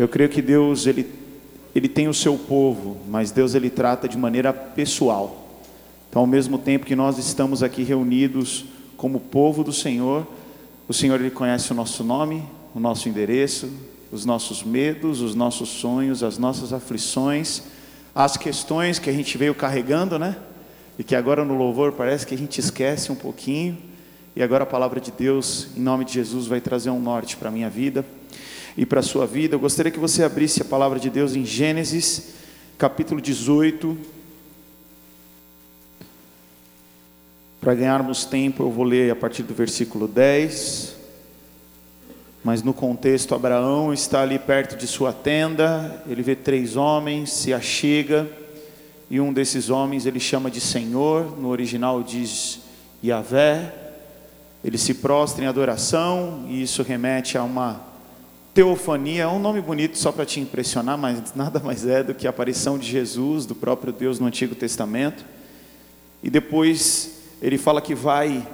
Eu creio que Deus ele, ele tem o seu povo, mas Deus ele trata de maneira pessoal. Então, ao mesmo tempo que nós estamos aqui reunidos como povo do Senhor, o Senhor ele conhece o nosso nome, o nosso endereço, os nossos medos, os nossos sonhos, as nossas aflições, as questões que a gente veio carregando, né? E que agora no louvor parece que a gente esquece um pouquinho. E agora a palavra de Deus, em nome de Jesus, vai trazer um norte para a minha vida e para a sua vida. Eu gostaria que você abrisse a palavra de Deus em Gênesis, capítulo 18. Para ganharmos tempo, eu vou ler a partir do versículo 10. Mas no contexto, Abraão está ali perto de sua tenda, ele vê três homens, se achega, e um desses homens ele chama de Senhor, no original diz Yahvé. Ele se prostra em adoração, e isso remete a uma teofania, é um nome bonito só para te impressionar, mas nada mais é do que a aparição de Jesus, do próprio Deus no Antigo Testamento. E depois ele fala que vai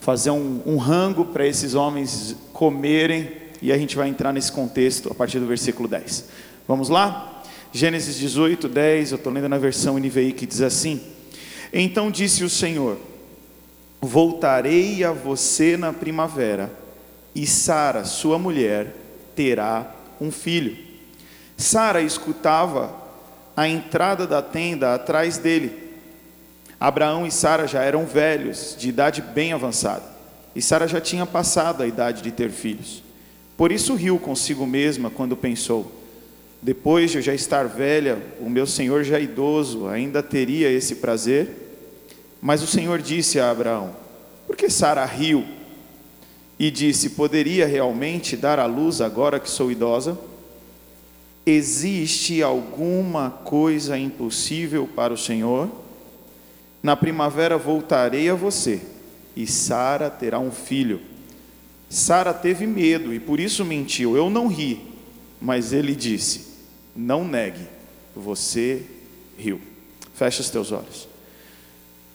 fazer um, um rango para esses homens comerem, e a gente vai entrar nesse contexto a partir do versículo 10. Vamos lá? Gênesis 18, 10, eu estou lendo na versão NVI que diz assim: Então disse o Senhor: Voltarei a você na primavera, e Sara, sua mulher, terá um filho. Sara escutava a entrada da tenda atrás dele Abraão e Sara já eram velhos, de idade bem avançada, e Sara já tinha passado a idade de ter filhos. Por isso riu consigo mesma quando pensou: depois de eu já estar velha, o meu senhor já idoso ainda teria esse prazer? Mas o Senhor disse a Abraão: Por que Sara riu? E disse: Poderia realmente dar à luz agora que sou idosa? Existe alguma coisa impossível para o Senhor? Na primavera voltarei a você, e Sara terá um filho. Sara teve medo e por isso mentiu. Eu não ri, mas ele disse: Não negue, você riu. Fecha os teus olhos.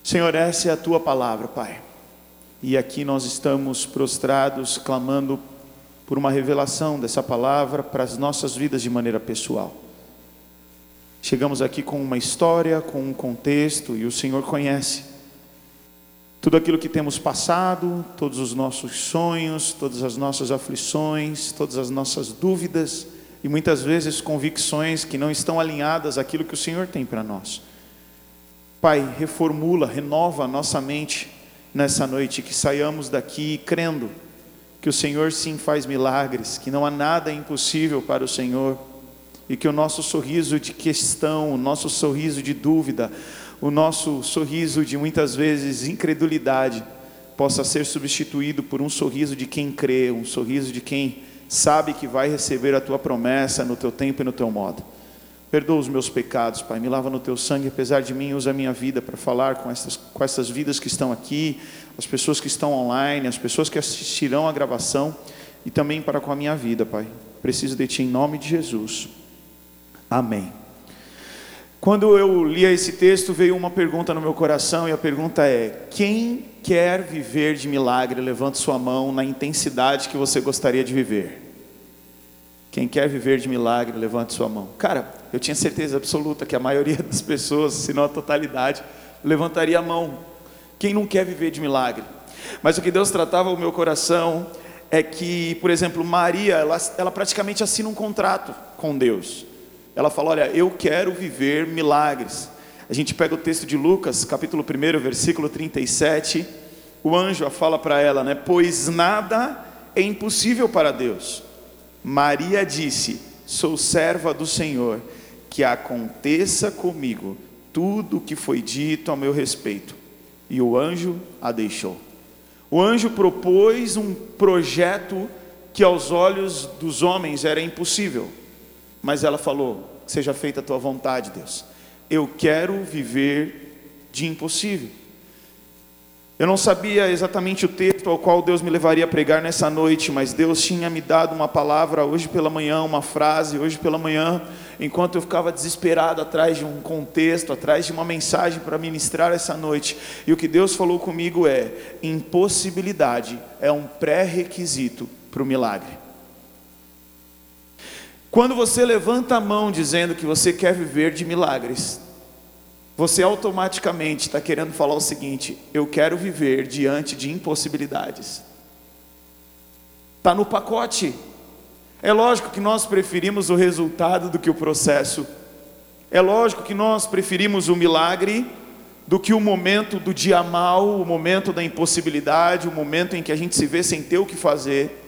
Senhor, essa é a tua palavra, Pai. E aqui nós estamos prostrados, clamando por uma revelação dessa palavra para as nossas vidas de maneira pessoal. Chegamos aqui com uma história, com um contexto, e o Senhor conhece tudo aquilo que temos passado, todos os nossos sonhos, todas as nossas aflições, todas as nossas dúvidas e muitas vezes convicções que não estão alinhadas àquilo que o Senhor tem para nós. Pai, reformula, renova a nossa mente nessa noite, que saiamos daqui crendo que o Senhor sim faz milagres, que não há nada impossível para o Senhor e que o nosso sorriso de questão, o nosso sorriso de dúvida, o nosso sorriso de muitas vezes incredulidade possa ser substituído por um sorriso de quem crê, um sorriso de quem sabe que vai receber a tua promessa no teu tempo e no teu modo. Perdoa os meus pecados, Pai, me lava no teu sangue, apesar de mim, usa a minha vida para falar com essas, com essas vidas que estão aqui, as pessoas que estão online, as pessoas que assistirão a gravação e também para com a minha vida, Pai. Preciso de Ti em nome de Jesus. Amém. Quando eu lia esse texto, veio uma pergunta no meu coração, e a pergunta é: quem quer viver de milagre? Levante sua mão na intensidade que você gostaria de viver. Quem quer viver de milagre, levante sua mão. Cara, eu tinha certeza absoluta que a maioria das pessoas, se não a totalidade, levantaria a mão. Quem não quer viver de milagre? Mas o que Deus tratava o meu coração é que, por exemplo, Maria, ela, ela praticamente assina um contrato com Deus. Ela fala: Olha, eu quero viver milagres. A gente pega o texto de Lucas, capítulo 1, versículo 37. O anjo fala para ela, né? Pois nada é impossível para Deus. Maria disse: Sou serva do Senhor, que aconteça comigo tudo o que foi dito a meu respeito. E o anjo a deixou. O anjo propôs um projeto que aos olhos dos homens era impossível mas ela falou: Seja feita a tua vontade, Deus. Eu quero viver de impossível. Eu não sabia exatamente o texto ao qual Deus me levaria a pregar nessa noite, mas Deus tinha me dado uma palavra hoje pela manhã, uma frase hoje pela manhã, enquanto eu ficava desesperado atrás de um contexto, atrás de uma mensagem para ministrar essa noite. E o que Deus falou comigo é: impossibilidade é um pré-requisito para o milagre. Quando você levanta a mão dizendo que você quer viver de milagres, você automaticamente está querendo falar o seguinte: eu quero viver diante de impossibilidades. Está no pacote. É lógico que nós preferimos o resultado do que o processo. É lógico que nós preferimos o milagre do que o momento do dia mal, o momento da impossibilidade, o momento em que a gente se vê sem ter o que fazer.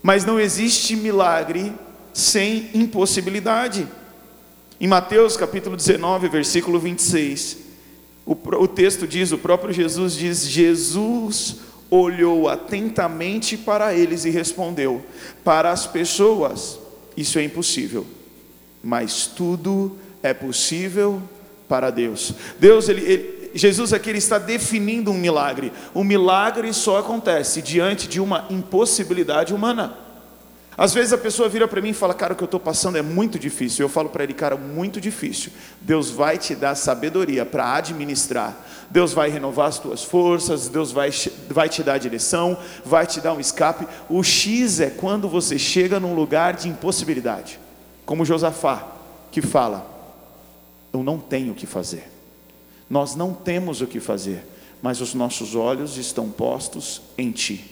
Mas não existe milagre sem impossibilidade. Em Mateus capítulo 19, versículo 26, o, o texto diz, o próprio Jesus diz: Jesus olhou atentamente para eles e respondeu: Para as pessoas, isso é impossível, mas tudo é possível para Deus. Deus, ele, ele, Jesus aqui ele está definindo um milagre. O milagre só acontece diante de uma impossibilidade humana. Às vezes a pessoa vira para mim e fala, cara, o que eu estou passando é muito difícil. Eu falo para ele, cara, muito difícil. Deus vai te dar sabedoria para administrar. Deus vai renovar as tuas forças, Deus vai, vai te dar direção, vai te dar um escape. O X é quando você chega num lugar de impossibilidade. Como Josafá, que fala, eu não tenho o que fazer. Nós não temos o que fazer, mas os nossos olhos estão postos em Ti.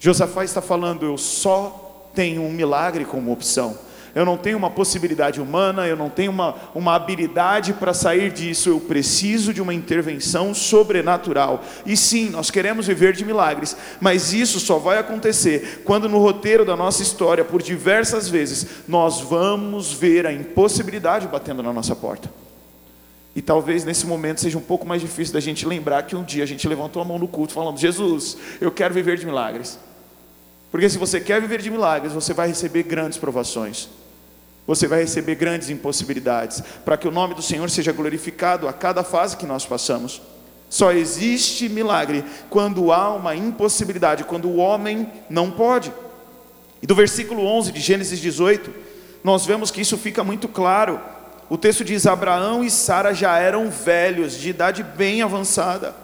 Josafá está falando, eu só tenho um milagre como opção. Eu não tenho uma possibilidade humana, eu não tenho uma, uma habilidade para sair disso, eu preciso de uma intervenção sobrenatural. E sim, nós queremos viver de milagres, mas isso só vai acontecer quando no roteiro da nossa história, por diversas vezes, nós vamos ver a impossibilidade batendo na nossa porta. E talvez nesse momento seja um pouco mais difícil da gente lembrar que um dia a gente levantou a mão no culto falando: Jesus, eu quero viver de milagres. Porque se você quer viver de milagres, você vai receber grandes provações. Você vai receber grandes impossibilidades, para que o nome do Senhor seja glorificado a cada fase que nós passamos. Só existe milagre quando há uma impossibilidade, quando o homem não pode. E do versículo 11 de Gênesis 18, nós vemos que isso fica muito claro. O texto diz: Abraão e Sara já eram velhos, de idade bem avançada.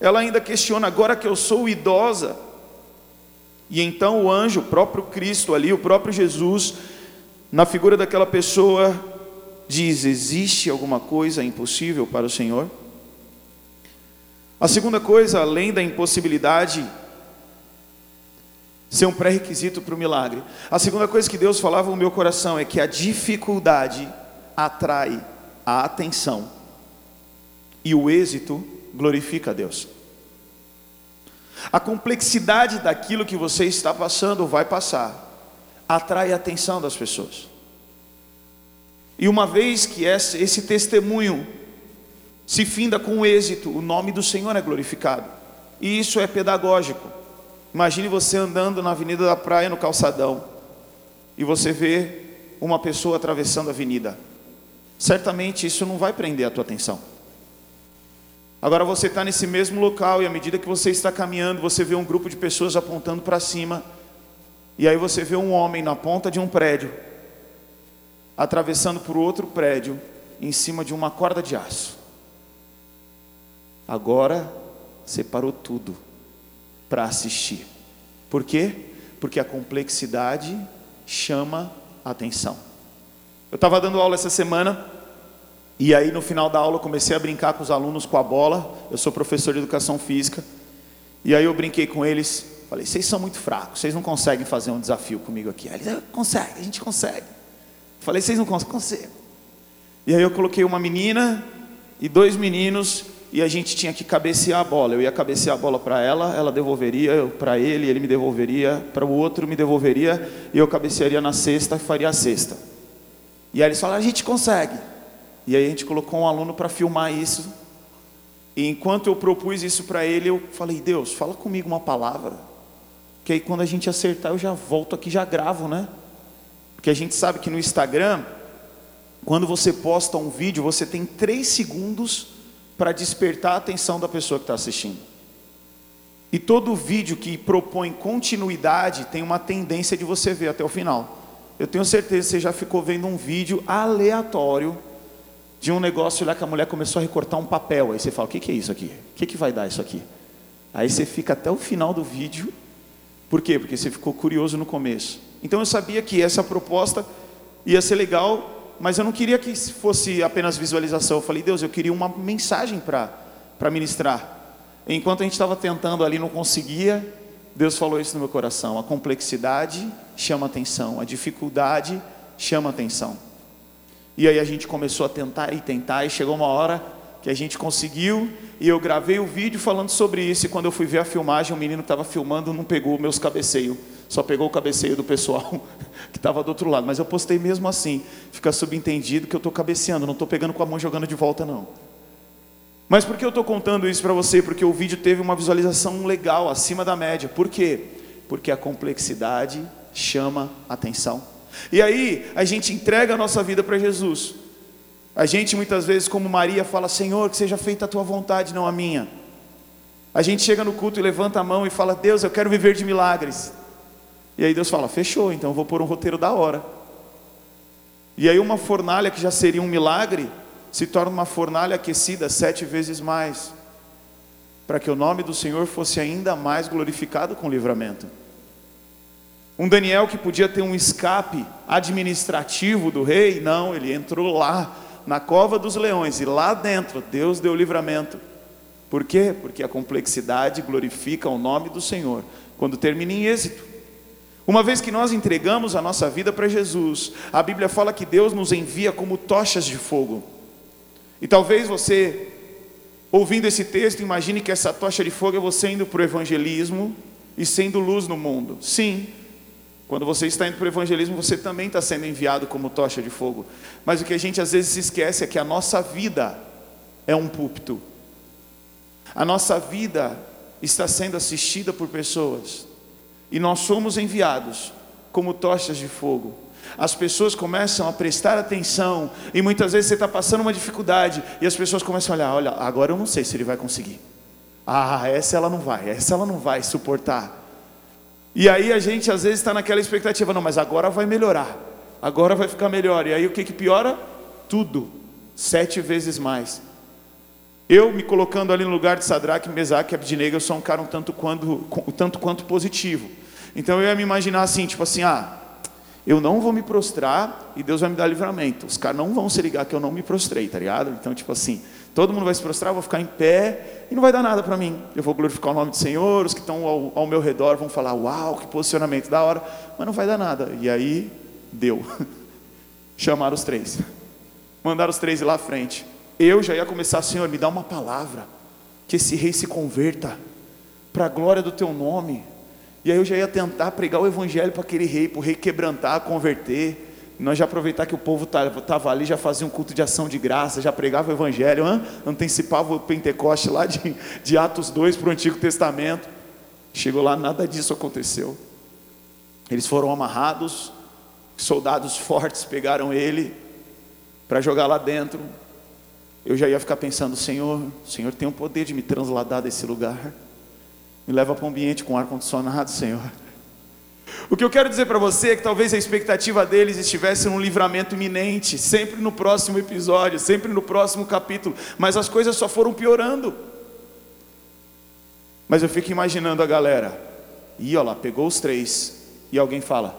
Ela ainda questiona: agora que eu sou idosa, e então o anjo, o próprio Cristo ali, o próprio Jesus, na figura daquela pessoa, diz: Existe alguma coisa impossível para o Senhor? A segunda coisa, além da impossibilidade ser um pré-requisito para o milagre, a segunda coisa que Deus falava no meu coração é que a dificuldade atrai a atenção e o êxito glorifica a Deus. A complexidade daquilo que você está passando vai passar, atrai a atenção das pessoas. E uma vez que esse, testemunho se finda com êxito, o nome do Senhor é glorificado. E isso é pedagógico. Imagine você andando na Avenida da Praia, no calçadão, e você vê uma pessoa atravessando a avenida. Certamente isso não vai prender a tua atenção. Agora você está nesse mesmo local e à medida que você está caminhando, você vê um grupo de pessoas apontando para cima. E aí você vê um homem na ponta de um prédio, atravessando por outro prédio, em cima de uma corda de aço. Agora você parou tudo para assistir. Por quê? Porque a complexidade chama a atenção. Eu estava dando aula essa semana e aí no final da aula eu comecei a brincar com os alunos com a bola. Eu sou professor de educação física. E aí eu brinquei com eles. Falei, vocês são muito fracos, vocês não conseguem fazer um desafio comigo aqui. Eles, consegue, a gente consegue. Falei, vocês não conseguem, consigo. E aí eu coloquei uma menina e dois meninos e a gente tinha que cabecear a bola. Eu ia cabecear a bola para ela, ela devolveria para ele, ele me devolveria, para o outro me devolveria e eu cabecearia na cesta e faria a cesta. E aí eles falaram, a gente consegue. E aí a gente colocou um aluno para filmar isso. E enquanto eu propus isso para ele, eu falei: Deus, fala comigo uma palavra. Que aí quando a gente acertar, eu já volto aqui, já gravo, né? Porque a gente sabe que no Instagram, quando você posta um vídeo, você tem três segundos para despertar a atenção da pessoa que está assistindo. E todo vídeo que propõe continuidade tem uma tendência de você ver até o final. Eu tenho certeza que você já ficou vendo um vídeo aleatório de um negócio lá que a mulher começou a recortar um papel. Aí você fala: o que, que é isso aqui? O que, que vai dar isso aqui? Aí você fica até o final do vídeo. Por quê? Porque você ficou curioso no começo. Então eu sabia que essa proposta ia ser legal, mas eu não queria que fosse apenas visualização. Eu falei, Deus, eu queria uma mensagem para ministrar. Enquanto a gente estava tentando ali, não conseguia, Deus falou isso no meu coração: a complexidade chama atenção, a dificuldade chama atenção. E aí a gente começou a tentar e tentar, e chegou uma hora que a gente conseguiu, e eu gravei o vídeo falando sobre isso, e quando eu fui ver a filmagem, o menino que estava filmando não pegou meus cabeceios, só pegou o cabeceio do pessoal que estava do outro lado, mas eu postei mesmo assim, fica subentendido que eu estou cabeceando, não estou pegando com a mão jogando de volta não. Mas por que eu estou contando isso para você? Porque o vídeo teve uma visualização legal, acima da média. Por quê? Porque a complexidade chama atenção. E aí a gente entrega a nossa vida para Jesus. A gente muitas vezes, como Maria, fala: Senhor, que seja feita a tua vontade, não a minha. A gente chega no culto e levanta a mão e fala: Deus, eu quero viver de milagres. E aí Deus fala: Fechou, então vou pôr um roteiro da hora. E aí uma fornalha que já seria um milagre, se torna uma fornalha aquecida sete vezes mais, para que o nome do Senhor fosse ainda mais glorificado com livramento. Um Daniel que podia ter um escape administrativo do rei, não, ele entrou lá na cova dos leões e lá dentro Deus deu livramento. Por quê? Porque a complexidade glorifica o nome do Senhor quando termina em êxito. Uma vez que nós entregamos a nossa vida para Jesus, a Bíblia fala que Deus nos envia como tochas de fogo. E talvez você, ouvindo esse texto, imagine que essa tocha de fogo é você indo para o evangelismo e sendo luz no mundo. Sim, quando você está indo para o evangelismo, você também está sendo enviado como tocha de fogo. Mas o que a gente às vezes se esquece é que a nossa vida é um púlpito. A nossa vida está sendo assistida por pessoas. E nós somos enviados como tochas de fogo as pessoas começam a prestar atenção, e muitas vezes você está passando uma dificuldade, e as pessoas começam a olhar: olha, agora eu não sei se ele vai conseguir. Ah, essa ela não vai, essa ela não vai suportar. E aí a gente às vezes está naquela expectativa: não, mas agora vai melhorar, agora vai ficar melhor. E aí o que, que piora? Tudo, sete vezes mais. Eu me colocando ali no lugar de Sadraque, Mesaque e Abdinego, eu sou um cara um tanto quanto, um tanto quanto positivo. Então eu ia me imaginar assim, tipo assim, ah, eu não vou me prostrar e Deus vai me dar livramento. Os caras não vão se ligar que eu não me prostrei, tá ligado? Então, tipo assim, todo mundo vai se prostrar, eu vou ficar em pé e não vai dar nada para mim. Eu vou glorificar o nome do Senhor, os que estão ao, ao, meu redor vão falar, uau, que posicionamento da hora, mas não vai dar nada. E aí, deu. Chamaram os três. Mandaram os três ir lá à frente. Eu já ia começar, Senhor, me dá uma palavra, que esse rei se converta, para a glória do teu nome. E aí eu já ia tentar pregar o evangelho para aquele rei, para o rei quebrantar, converter. Nós já aproveitar que o povo estava ali, já fazia um culto de ação de graça, já pregava o evangelho, hein? antecipava o Pentecoste lá de, de Atos 2 para o Antigo Testamento. Chegou lá, nada disso aconteceu. Eles foram amarrados, soldados fortes pegaram ele para jogar lá dentro. Eu já ia ficar pensando, Senhor, o Senhor tem o poder de me transladar desse lugar. Me leva para um ambiente com ar-condicionado, Senhor. O que eu quero dizer para você é que talvez a expectativa deles estivesse num livramento iminente, sempre no próximo episódio, sempre no próximo capítulo, mas as coisas só foram piorando. Mas eu fico imaginando a galera, e olha lá, pegou os três, e alguém fala: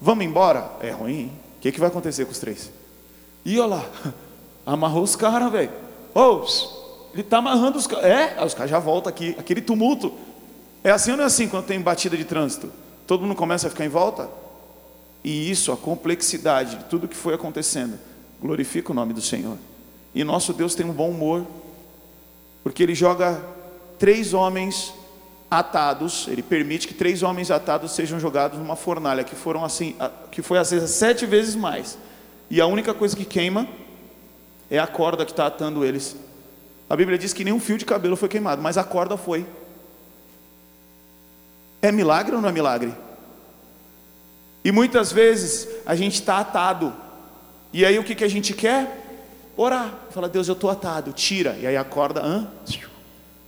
Vamos embora? É ruim, o que, que vai acontecer com os três? E olha lá, amarrou os caras, velho. Oh, ele está amarrando os caras. É, os caras já voltam aqui, aquele tumulto. É assim ou não é assim quando tem batida de trânsito? Todo mundo começa a ficar em volta? E isso, a complexidade de tudo que foi acontecendo, glorifica o nome do Senhor. E nosso Deus tem um bom humor, porque Ele joga três homens atados, Ele permite que três homens atados sejam jogados numa fornalha, que foram assim, que foi vezes sete vezes mais. E a única coisa que queima é a corda que está atando eles. A Bíblia diz que nenhum fio de cabelo foi queimado, mas a corda foi. É milagre ou não é milagre? E muitas vezes a gente está atado. E aí o que, que a gente quer? Orar. Fala, Deus, eu estou atado. Tira. E aí a corda hã?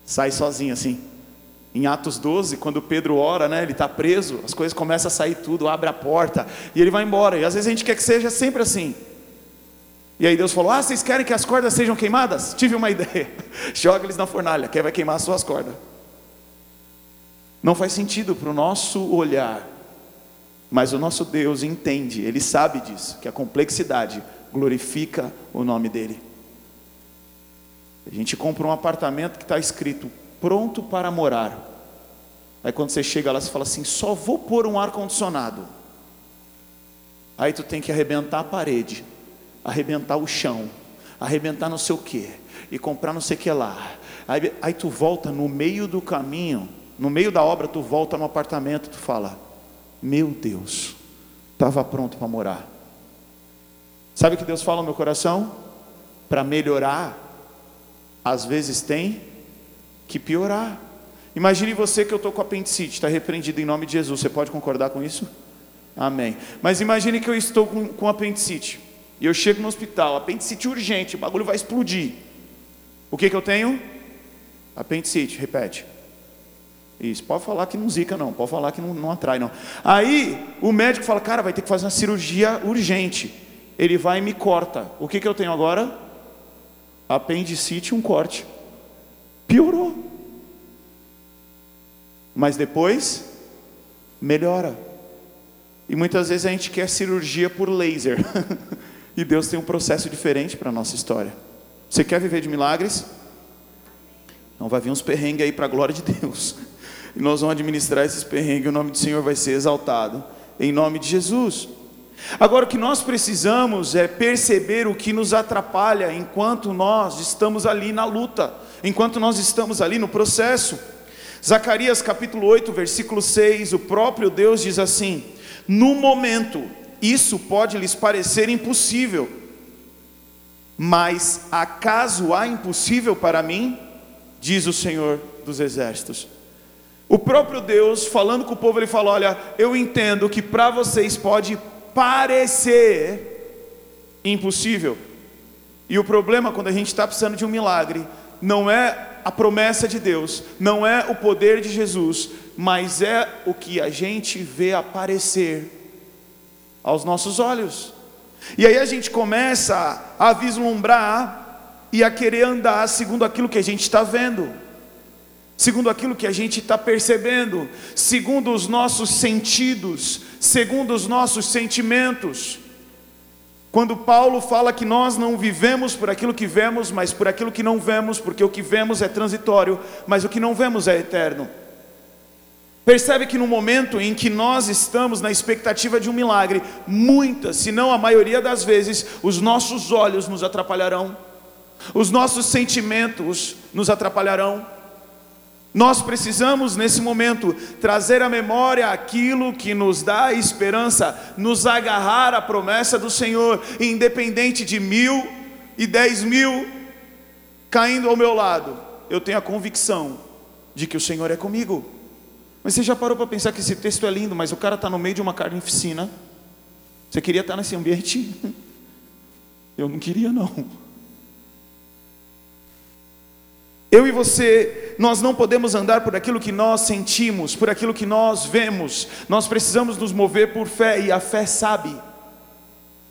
sai sozinha assim. Em Atos 12, quando Pedro ora, né, ele está preso, as coisas começam a sair tudo, abre a porta e ele vai embora. E às vezes a gente quer que seja sempre assim. E aí Deus falou: Ah, vocês querem que as cordas sejam queimadas? Tive uma ideia. Joga eles na fornalha, quem vai queimar as suas cordas. Não faz sentido para o nosso olhar. Mas o nosso Deus entende, ele sabe disso, que a complexidade glorifica o nome dele. A gente compra um apartamento que está escrito pronto para morar. Aí quando você chega lá, você fala assim: só vou pôr um ar-condicionado. Aí tu tem que arrebentar a parede, arrebentar o chão, arrebentar não sei o que, e comprar não sei o que lá. Aí, aí tu volta no meio do caminho, no meio da obra, tu volta no apartamento, tu fala: Meu Deus, estava pronto para morar. Sabe o que Deus fala no meu coração? Para melhorar, às vezes tem que piorar. Imagine você que eu estou com apendicite, está repreendido em nome de Jesus. Você pode concordar com isso? Amém. Mas imagine que eu estou com, com apendicite. E eu chego no hospital, apendicite urgente, o bagulho vai explodir. O que, que eu tenho? Apendicite, repete. Isso, pode falar que não zica, não, pode falar que não, não atrai, não. Aí o médico fala, cara, vai ter que fazer uma cirurgia urgente. Ele vai e me corta. O que, que eu tenho agora? Apendicite, um corte. Piorou mas depois melhora. E muitas vezes a gente quer cirurgia por laser. e Deus tem um processo diferente para a nossa história. Você quer viver de milagres? Não vai vir uns perrengues aí para a glória de Deus. E nós vamos administrar esses perrengues, o nome do Senhor vai ser exaltado. Em nome de Jesus. Agora, o que nós precisamos é perceber o que nos atrapalha enquanto nós estamos ali na luta, enquanto nós estamos ali no processo. Zacarias capítulo 8, versículo 6, o próprio Deus diz assim: No momento, isso pode lhes parecer impossível, mas acaso há impossível para mim? Diz o Senhor dos Exércitos. O próprio Deus, falando com o povo, ele fala: Olha, eu entendo que para vocês pode parecer impossível, e o problema quando a gente está precisando de um milagre, não é a promessa de Deus, não é o poder de Jesus, mas é o que a gente vê aparecer aos nossos olhos. E aí a gente começa a vislumbrar e a querer andar segundo aquilo que a gente está vendo, segundo aquilo que a gente está percebendo, segundo os nossos sentidos, segundo os nossos sentimentos. Quando Paulo fala que nós não vivemos por aquilo que vemos, mas por aquilo que não vemos, porque o que vemos é transitório, mas o que não vemos é eterno. Percebe que no momento em que nós estamos na expectativa de um milagre, muitas, se não a maioria das vezes, os nossos olhos nos atrapalharão, os nossos sentimentos nos atrapalharão, nós precisamos, nesse momento, trazer à memória aquilo que nos dá esperança, nos agarrar à promessa do Senhor, independente de mil e dez mil caindo ao meu lado, eu tenho a convicção de que o Senhor é comigo. Mas você já parou para pensar que esse texto é lindo, mas o cara está no meio de uma carnificina? Você queria estar nesse ambiente? Eu não queria, não. Eu e você, nós não podemos andar por aquilo que nós sentimos, por aquilo que nós vemos. Nós precisamos nos mover por fé e a fé sabe.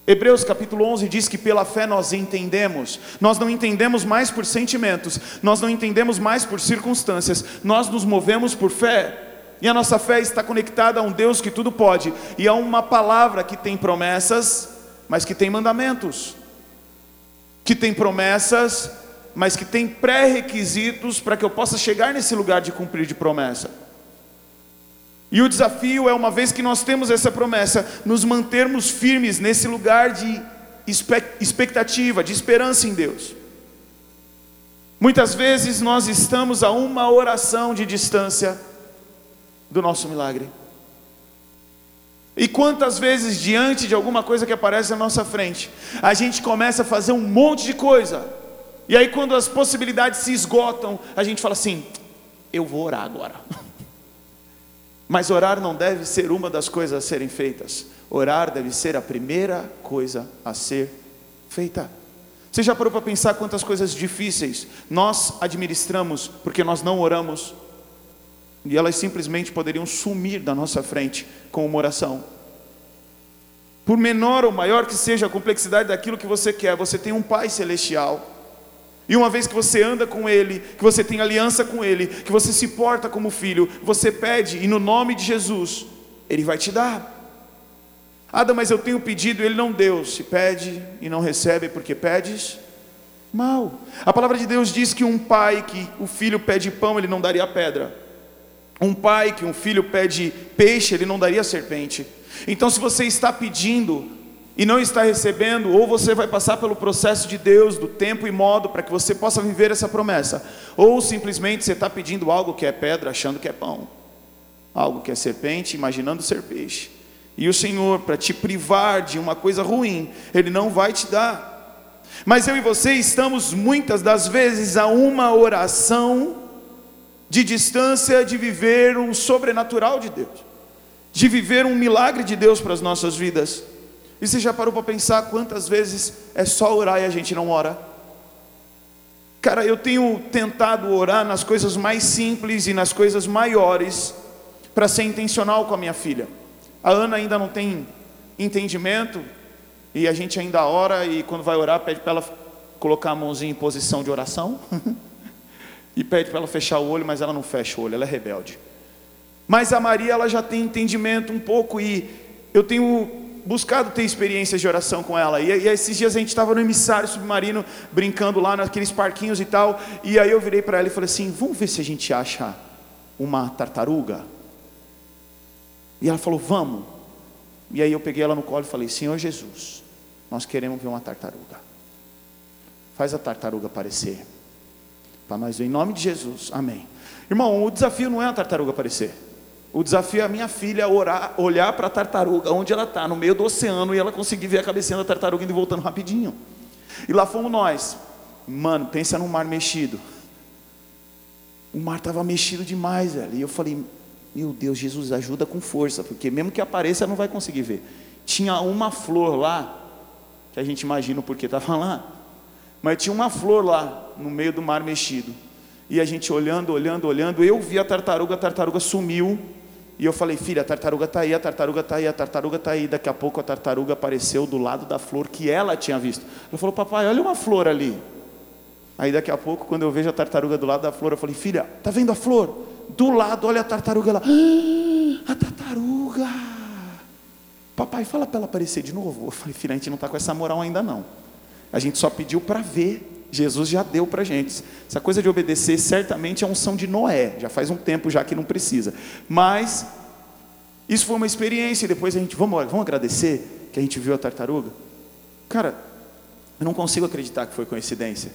Hebreus capítulo 11 diz que pela fé nós entendemos. Nós não entendemos mais por sentimentos, nós não entendemos mais por circunstâncias, nós nos movemos por fé. E a nossa fé está conectada a um Deus que tudo pode e a uma palavra que tem promessas, mas que tem mandamentos. Que tem promessas, mas que tem pré-requisitos para que eu possa chegar nesse lugar de cumprir de promessa. E o desafio é, uma vez que nós temos essa promessa, nos mantermos firmes nesse lugar de expectativa, de esperança em Deus. Muitas vezes nós estamos a uma oração de distância do nosso milagre. E quantas vezes, diante de alguma coisa que aparece na nossa frente, a gente começa a fazer um monte de coisa, e aí, quando as possibilidades se esgotam, a gente fala assim: eu vou orar agora. Mas orar não deve ser uma das coisas a serem feitas. Orar deve ser a primeira coisa a ser feita. Você já parou para pensar quantas coisas difíceis nós administramos porque nós não oramos? E elas simplesmente poderiam sumir da nossa frente com uma oração. Por menor ou maior que seja a complexidade daquilo que você quer, você tem um Pai celestial e uma vez que você anda com Ele, que você tem aliança com Ele, que você se porta como filho, você pede e no nome de Jesus, Ele vai te dar. Ah, mas eu tenho pedido, ele não deu. Se pede e não recebe porque pedes mal. A palavra de Deus diz que um pai que o filho pede pão, ele não daria pedra. Um pai que um filho pede peixe, ele não daria serpente. Então, se você está pedindo e não está recebendo, ou você vai passar pelo processo de Deus, do tempo e modo, para que você possa viver essa promessa, ou simplesmente você está pedindo algo que é pedra, achando que é pão, algo que é serpente, imaginando ser peixe. E o Senhor, para te privar de uma coisa ruim, Ele não vai te dar. Mas eu e você estamos muitas das vezes a uma oração de distância de viver um sobrenatural de Deus, de viver um milagre de Deus para as nossas vidas. E você já parou para pensar quantas vezes é só orar e a gente não ora? Cara, eu tenho tentado orar nas coisas mais simples e nas coisas maiores para ser intencional com a minha filha. A Ana ainda não tem entendimento e a gente ainda ora e quando vai orar pede para ela colocar a mãozinha em posição de oração e pede para ela fechar o olho, mas ela não fecha o olho, ela é rebelde. Mas a Maria ela já tem entendimento um pouco e eu tenho buscado ter experiências de oração com ela. E, e esses dias a gente estava no emissário submarino brincando lá naqueles parquinhos e tal. E aí eu virei para ela e falei assim: "Vamos ver se a gente acha uma tartaruga?" E ela falou: Vamos. E aí eu peguei ela no colo e falei: Senhor Jesus, nós queremos ver uma tartaruga. Faz a tartaruga aparecer. Para nós, em nome de Jesus, amém. Irmão, o desafio não é a tartaruga aparecer. O desafio é a minha filha orar, olhar para a tartaruga, onde ela está, no meio do oceano, e ela conseguir ver a cabecinha da tartaruga indo e voltando rapidinho. E lá fomos nós. Mano, pensa num mar mexido. O mar estava mexido demais, velho. E eu falei, meu Deus, Jesus, ajuda com força, porque mesmo que apareça, não vai conseguir ver. Tinha uma flor lá, que a gente imagina o porquê estava lá, mas tinha uma flor lá, no meio do mar mexido. E a gente olhando, olhando, olhando, eu vi a tartaruga, a tartaruga sumiu. E eu falei, filha, a tartaruga está aí, a tartaruga está aí, a tartaruga está aí. Daqui a pouco a tartaruga apareceu do lado da flor que ela tinha visto. Ela falou, papai, olha uma flor ali. Aí daqui a pouco, quando eu vejo a tartaruga do lado da flor, eu falei, filha, tá vendo a flor? Do lado, olha a tartaruga lá. Ah, a tartaruga. Papai, fala para ela aparecer de novo. Eu falei, filha, a gente não está com essa moral ainda não. A gente só pediu para ver. Jesus já deu para gente. Essa coisa de obedecer certamente é unção de Noé. Já faz um tempo já que não precisa. Mas isso foi uma experiência. E depois a gente, vamos, vamos agradecer que a gente viu a tartaruga. Cara, eu não consigo acreditar que foi coincidência.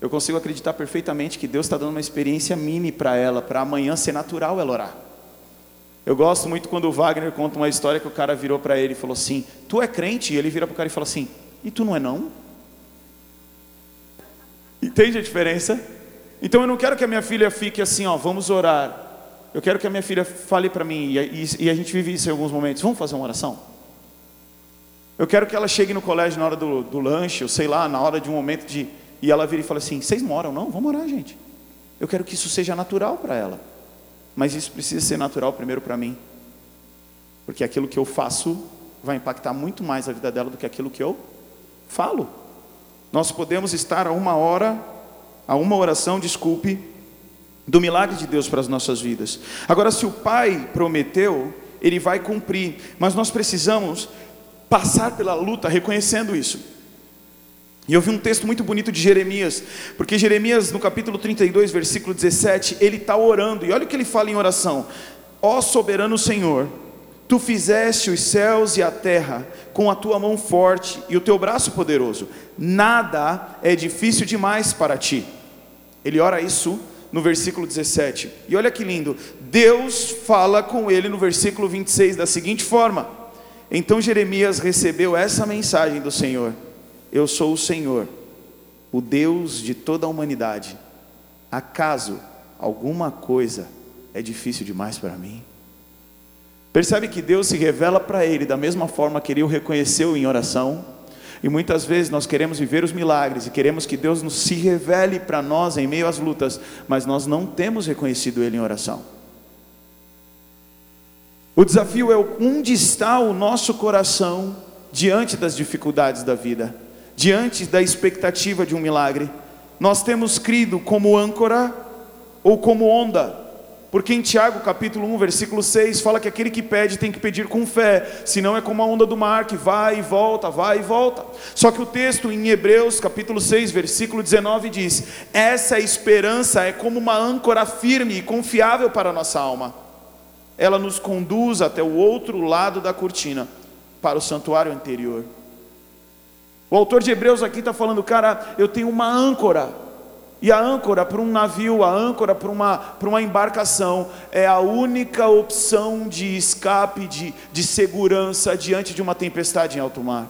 Eu consigo acreditar perfeitamente que Deus está dando uma experiência mini para ela, para amanhã ser natural ela orar. Eu gosto muito quando o Wagner conta uma história que o cara virou para ele e falou assim: Tu é crente? E ele vira para o cara e fala assim: E tu não é não? Entende a diferença? Então eu não quero que a minha filha fique assim, ó, vamos orar. Eu quero que a minha filha fale para mim, e, e, a gente vive isso em alguns momentos, vamos fazer uma oração? Eu quero que ela chegue no colégio na hora do, do lanche, ou sei lá, na hora de um momento de, e ela vira e fala assim: Vocês moram? Não, vamos orar, gente. Eu quero que isso seja natural para ela. Mas isso precisa ser natural primeiro para mim. Porque aquilo que eu faço vai impactar muito mais a vida dela do que aquilo que eu falo. Nós podemos estar a uma hora, a uma oração, desculpe, do milagre de Deus para as nossas vidas. Agora, se o Pai prometeu, Ele vai cumprir, mas nós precisamos passar pela luta reconhecendo isso. E eu vi um texto muito bonito de Jeremias, porque Jeremias, no capítulo 32, versículo 17, ele está orando, e olha o que ele fala em oração: Ó soberano Senhor, tu fizeste os céus e a terra com a tua mão forte e o teu braço poderoso, nada é difícil demais para ti. Ele ora isso no versículo 17, e olha que lindo, Deus fala com ele no versículo 26 da seguinte forma: Então Jeremias recebeu essa mensagem do Senhor. Eu sou o Senhor, o Deus de toda a humanidade. Acaso alguma coisa é difícil demais para mim? Percebe que Deus se revela para ele da mesma forma que ele o reconheceu em oração? E muitas vezes nós queremos viver os milagres e queremos que Deus nos se revele para nós em meio às lutas, mas nós não temos reconhecido Ele em oração. O desafio é onde está o nosso coração diante das dificuldades da vida diante da expectativa de um milagre. Nós temos crido como âncora ou como onda. Porque em Tiago capítulo 1, versículo 6, fala que aquele que pede tem que pedir com fé, senão é como a onda do mar que vai e volta, vai e volta. Só que o texto em Hebreus capítulo 6, versículo 19 diz: Essa esperança é como uma âncora firme e confiável para a nossa alma. Ela nos conduz até o outro lado da cortina, para o santuário interior. O autor de Hebreus aqui está falando, cara, eu tenho uma âncora e a âncora para um navio, a âncora para uma, para uma embarcação, é a única opção de escape, de, de segurança diante de uma tempestade em alto mar.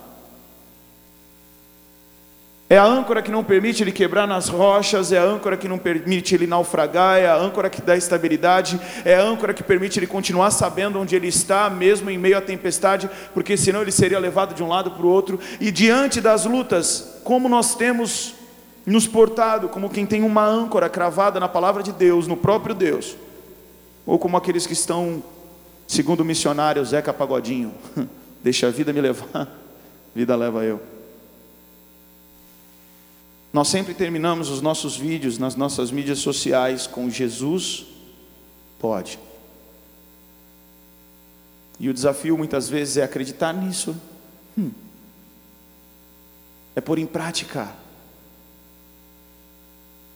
É a âncora que não permite ele quebrar nas rochas, é a âncora que não permite ele naufragar, é a âncora que dá estabilidade, é a âncora que permite ele continuar sabendo onde ele está, mesmo em meio à tempestade, porque senão ele seria levado de um lado para o outro. E diante das lutas, como nós temos nos portado como quem tem uma âncora cravada na palavra de Deus, no próprio Deus, ou como aqueles que estão, segundo o missionário Zeca Pagodinho, deixa a vida me levar, vida leva eu. Nós sempre terminamos os nossos vídeos nas nossas mídias sociais com Jesus pode. E o desafio muitas vezes é acreditar nisso, hum. é pôr em prática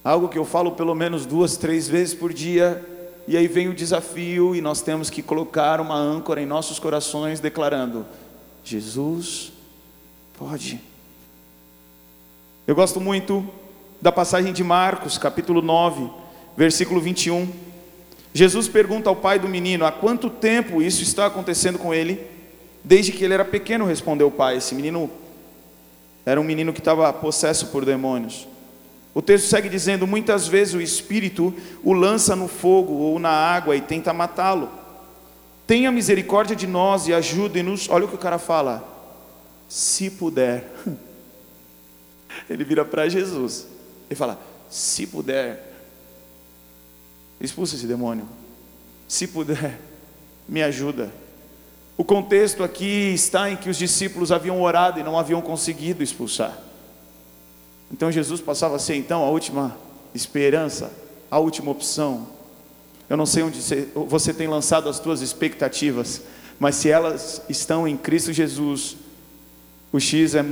algo que eu falo pelo menos duas, três vezes por dia, e aí vem o desafio e nós temos que colocar uma âncora em nossos corações declarando: Jesus pode. Eu gosto muito da passagem de Marcos, capítulo 9, versículo 21. Jesus pergunta ao pai do menino: há quanto tempo isso está acontecendo com ele? Desde que ele era pequeno, respondeu o pai. Esse menino era um menino que estava possesso por demônios. O texto segue dizendo: muitas vezes o espírito o lança no fogo ou na água e tenta matá-lo. Tenha misericórdia de nós e ajude-nos. Olha o que o cara fala. Se puder. Ele vira para Jesus. Ele fala: Se puder, expulsa esse demônio. Se puder, me ajuda. O contexto aqui está em que os discípulos haviam orado e não haviam conseguido expulsar. Então Jesus passava a ser então a última esperança, a última opção. Eu não sei onde você tem lançado as suas expectativas, mas se elas estão em Cristo Jesus, o X é,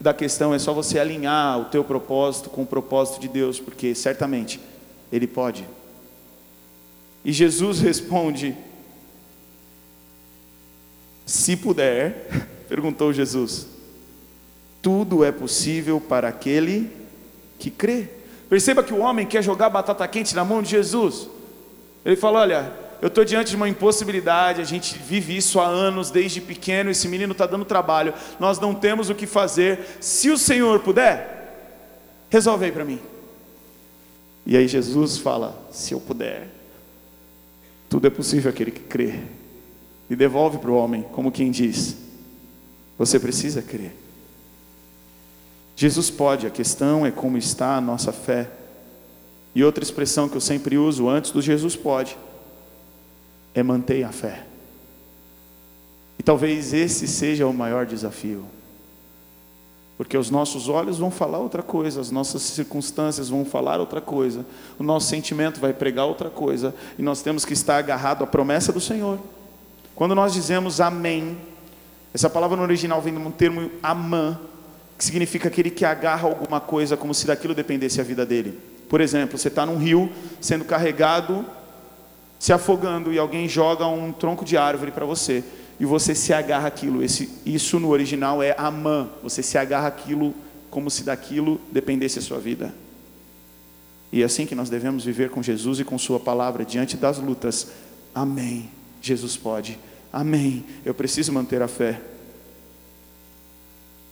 da questão é só você alinhar o teu propósito com o propósito de Deus, porque certamente Ele pode. E Jesus responde: Se puder, perguntou Jesus, tudo é possível para aquele que crê. Perceba que o homem quer jogar batata quente na mão de Jesus. Ele fala: Olha, eu estou diante de uma impossibilidade, a gente vive isso há anos, desde pequeno, esse menino está dando trabalho, nós não temos o que fazer. Se o Senhor puder, resolve aí para mim. E aí Jesus fala: Se eu puder, tudo é possível aquele que crê. E devolve para o homem, como quem diz: Você precisa crer. Jesus pode, a questão é como está a nossa fé. E outra expressão que eu sempre uso antes do Jesus pode é manter a fé. E talvez esse seja o maior desafio. Porque os nossos olhos vão falar outra coisa, as nossas circunstâncias vão falar outra coisa, o nosso sentimento vai pregar outra coisa, e nós temos que estar agarrado à promessa do Senhor. Quando nós dizemos amém, essa palavra no original vem de um termo amã, que significa aquele que agarra alguma coisa como se daquilo dependesse a vida dele. Por exemplo, você está num rio sendo carregado, se afogando, e alguém joga um tronco de árvore para você, e você se agarra aquilo. Esse, isso no original é amã, você se agarra aquilo como se daquilo dependesse a sua vida. E é assim que nós devemos viver com Jesus e com Sua palavra diante das lutas. Amém. Jesus pode. Amém. Eu preciso manter a fé.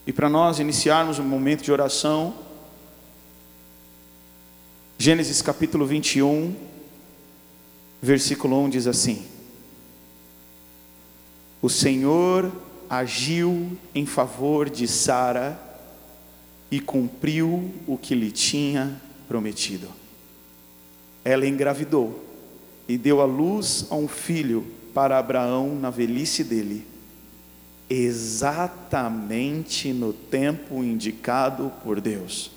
E para nós iniciarmos um momento de oração, Gênesis capítulo 21, versículo 1 diz assim: O Senhor agiu em favor de Sara e cumpriu o que lhe tinha prometido. Ela engravidou e deu à luz a um filho para Abraão na velhice dele exatamente no tempo indicado por Deus.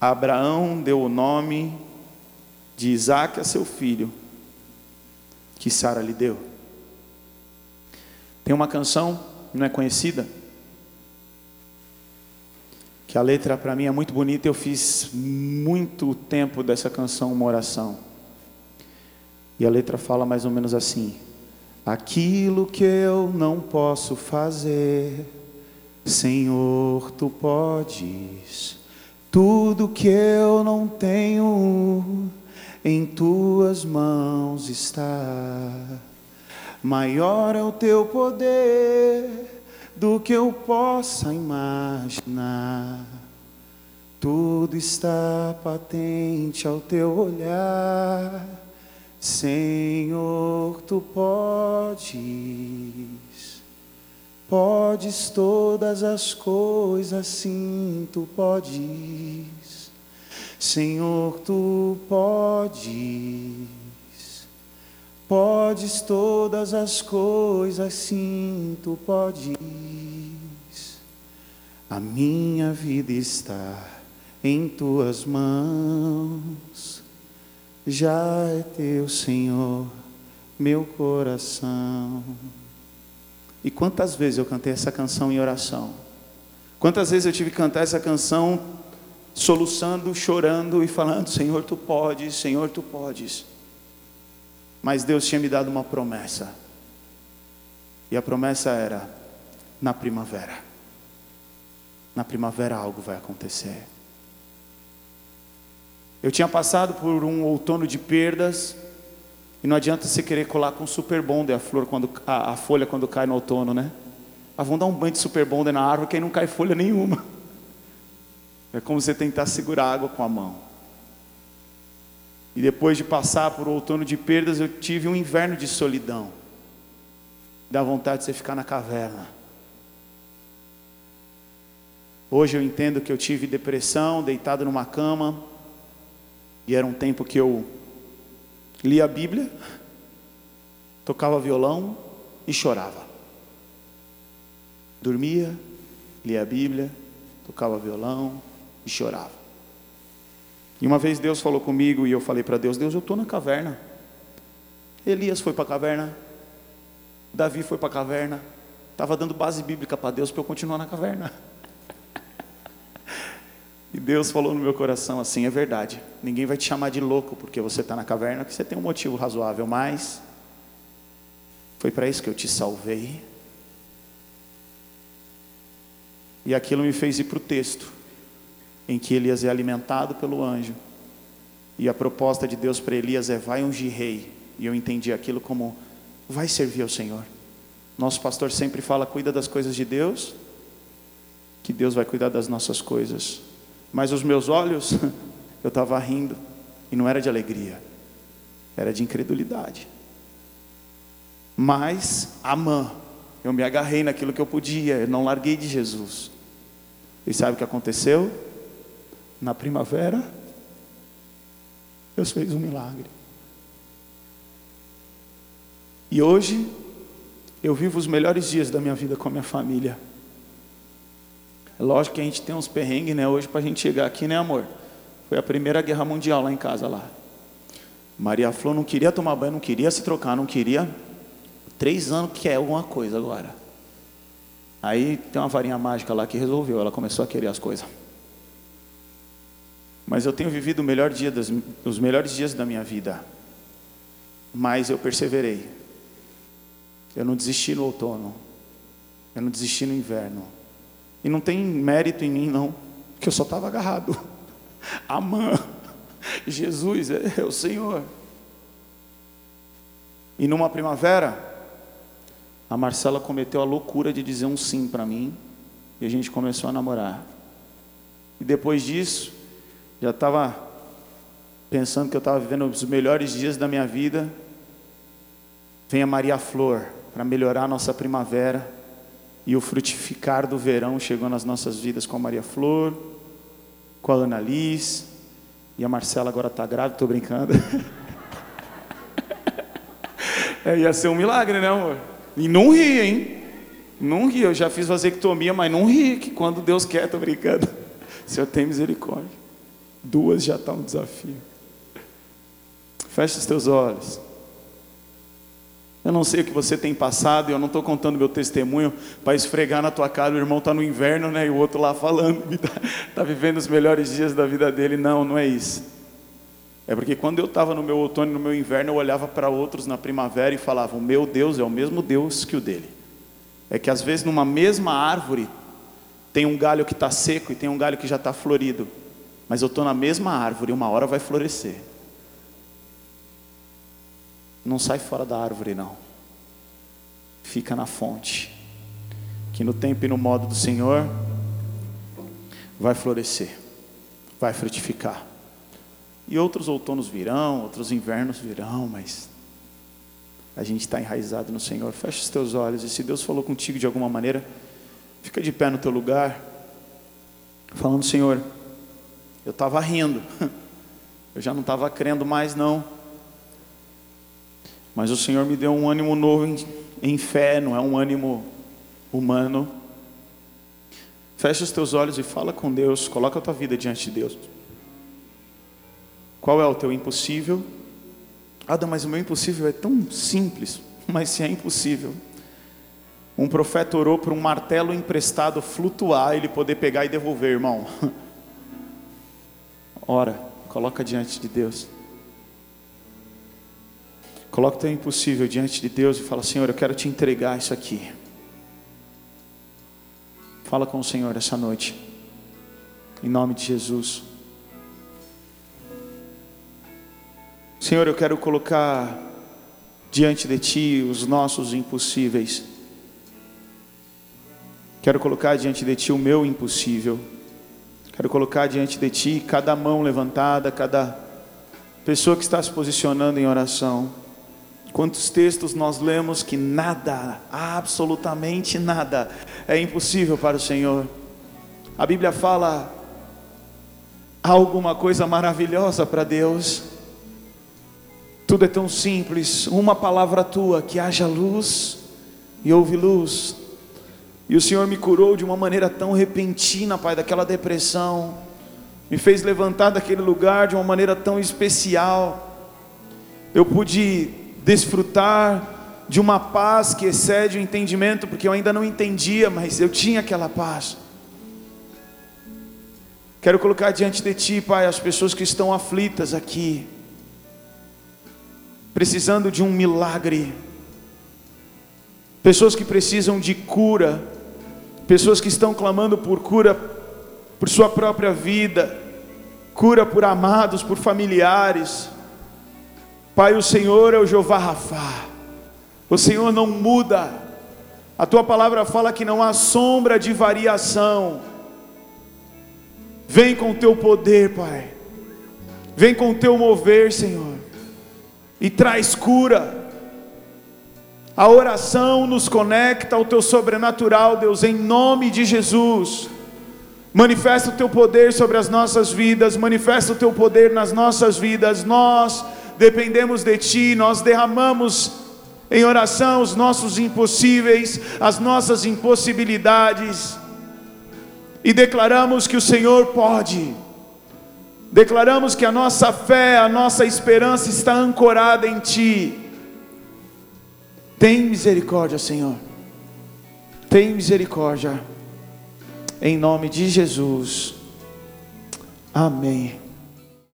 Abraão deu o nome de Isaac a seu filho, que Sara lhe deu. Tem uma canção, não é conhecida, que a letra para mim é muito bonita, eu fiz muito tempo dessa canção uma oração. E a letra fala mais ou menos assim: Aquilo que eu não posso fazer, Senhor, tu podes. Tudo que eu não tenho, em tuas mãos está. Maior é o teu poder do que eu possa imaginar. Tudo está patente ao teu olhar, Senhor, tu podes, podes todas as coisas, sim, tu podes. Senhor, tu podes, podes todas as coisas, sim, tu podes. A minha vida está em tuas mãos, já é teu, Senhor, meu coração. E quantas vezes eu cantei essa canção em oração? Quantas vezes eu tive que cantar essa canção soluçando, chorando e falando: Senhor, tu podes, Senhor, tu podes. Mas Deus tinha me dado uma promessa, e a promessa era: na primavera, na primavera algo vai acontecer. Eu tinha passado por um outono de perdas, e não adianta você querer colar com super bonder a flor quando a, a folha quando cai no outono, né? Ah, vamos dar um banho de super bonder na árvore que aí não cai folha nenhuma. É como você tentar segurar água com a mão. E depois de passar por outono de perdas, eu tive um inverno de solidão. Dá vontade de você ficar na caverna. Hoje eu entendo que eu tive depressão, deitado numa cama, e era um tempo que eu lia a Bíblia, tocava violão e chorava. Dormia, lia a Bíblia, tocava violão e chorava. E uma vez Deus falou comigo e eu falei para Deus: Deus, eu estou na caverna. Elias foi para a caverna, Davi foi para a caverna, estava dando base bíblica para Deus para eu continuar na caverna. E Deus falou no meu coração assim: é verdade, ninguém vai te chamar de louco porque você está na caverna, porque você tem um motivo razoável, mas foi para isso que eu te salvei. E aquilo me fez ir para o texto em que Elias é alimentado pelo anjo. E a proposta de Deus para Elias é: vai ungir rei. E eu entendi aquilo como: vai servir ao Senhor. Nosso pastor sempre fala: cuida das coisas de Deus, que Deus vai cuidar das nossas coisas. Mas os meus olhos, eu estava rindo, e não era de alegria, era de incredulidade. Mas, amã, eu me agarrei naquilo que eu podia, eu não larguei de Jesus. E sabe o que aconteceu? Na primavera, Deus fez um milagre. E hoje, eu vivo os melhores dias da minha vida com a minha família. É lógico que a gente tem uns perrengues, né? Hoje, para a gente chegar aqui, né, amor? Foi a primeira guerra mundial lá em casa, lá. Maria Flor não queria tomar banho, não queria se trocar, não queria. Três anos que é alguma coisa agora. Aí tem uma varinha mágica lá que resolveu, ela começou a querer as coisas. Mas eu tenho vivido o melhor dia das, os melhores dias da minha vida. Mas eu perseverei. Eu não desisti no outono. Eu não desisti no inverno. E não tem mérito em mim, não, que eu só estava agarrado. Amã. Jesus é, é o Senhor. E numa primavera, a Marcela cometeu a loucura de dizer um sim para mim. E a gente começou a namorar. E depois disso, já estava pensando que eu estava vivendo os melhores dias da minha vida. Vem a Maria Flor para melhorar a nossa primavera. E o frutificar do verão chegou nas nossas vidas com a Maria Flor, com a Ana Liz. E a Marcela agora está grávida, estou brincando. é, ia ser um milagre, né, amor? E não ri, hein? Não ri, eu já fiz vasectomia, mas não ri, que quando Deus quer, estou brincando. O Senhor tem misericórdia. Duas já está um desafio. Feche os teus olhos. Eu não sei o que você tem passado, eu não estou contando meu testemunho para esfregar na tua cara, o irmão está no inverno, né? E o outro lá falando está tá vivendo os melhores dias da vida dele. Não, não é isso. É porque quando eu estava no meu outono no meu inverno, eu olhava para outros na primavera e falava: O meu Deus é o mesmo Deus que o dele. É que às vezes numa mesma árvore tem um galho que está seco e tem um galho que já está florido. Mas eu estou na mesma árvore uma hora vai florescer. Não sai fora da árvore, não. Fica na fonte. Que no tempo e no modo do Senhor vai florescer, vai frutificar. E outros outonos virão, outros invernos virão, mas a gente está enraizado no Senhor. Fecha os teus olhos e se Deus falou contigo de alguma maneira, fica de pé no teu lugar, falando: Senhor, eu estava rindo, eu já não estava crendo mais, não. Mas o Senhor me deu um ânimo novo em, em fé, não é um ânimo humano. Fecha os teus olhos e fala com Deus, coloca a tua vida diante de Deus. Qual é o teu impossível? Adam, mas o meu impossível é tão simples, mas se é impossível. Um profeta orou por um martelo emprestado flutuar, ele poder pegar e devolver, irmão. Ora, coloca diante de Deus. Coloca o teu impossível diante de Deus e fala: Senhor, eu quero te entregar isso aqui. Fala com o Senhor essa noite, em nome de Jesus. Senhor, eu quero colocar diante de Ti os nossos impossíveis. Quero colocar diante de Ti o meu impossível. Quero colocar diante de Ti cada mão levantada, cada pessoa que está se posicionando em oração. Quantos textos nós lemos que nada, absolutamente nada, é impossível para o Senhor. A Bíblia fala alguma coisa maravilhosa para Deus. Tudo é tão simples, uma palavra tua, que haja luz e houve luz. E o Senhor me curou de uma maneira tão repentina, Pai, daquela depressão. Me fez levantar daquele lugar de uma maneira tão especial. Eu pude desfrutar de uma paz que excede o entendimento, porque eu ainda não entendia, mas eu tinha aquela paz. Quero colocar diante de Ti, Pai, as pessoas que estão aflitas aqui, precisando de um milagre, pessoas que precisam de cura, pessoas que estão clamando por cura por sua própria vida, cura por amados, por familiares, Pai, o Senhor é o Jeová Rafá. O Senhor não muda. A tua palavra fala que não há sombra de variação. Vem com o teu poder, Pai. Vem com o teu mover, Senhor. E traz cura. A oração nos conecta ao teu sobrenatural, Deus, em nome de Jesus. Manifesta o teu poder sobre as nossas vidas, manifesta o teu poder nas nossas vidas. Nós dependemos de Ti, nós derramamos em oração os nossos impossíveis, as nossas impossibilidades, e declaramos que o Senhor pode, declaramos que a nossa fé, a nossa esperança está ancorada em Ti. Tem misericórdia, Senhor, tem misericórdia, em nome de Jesus, amém.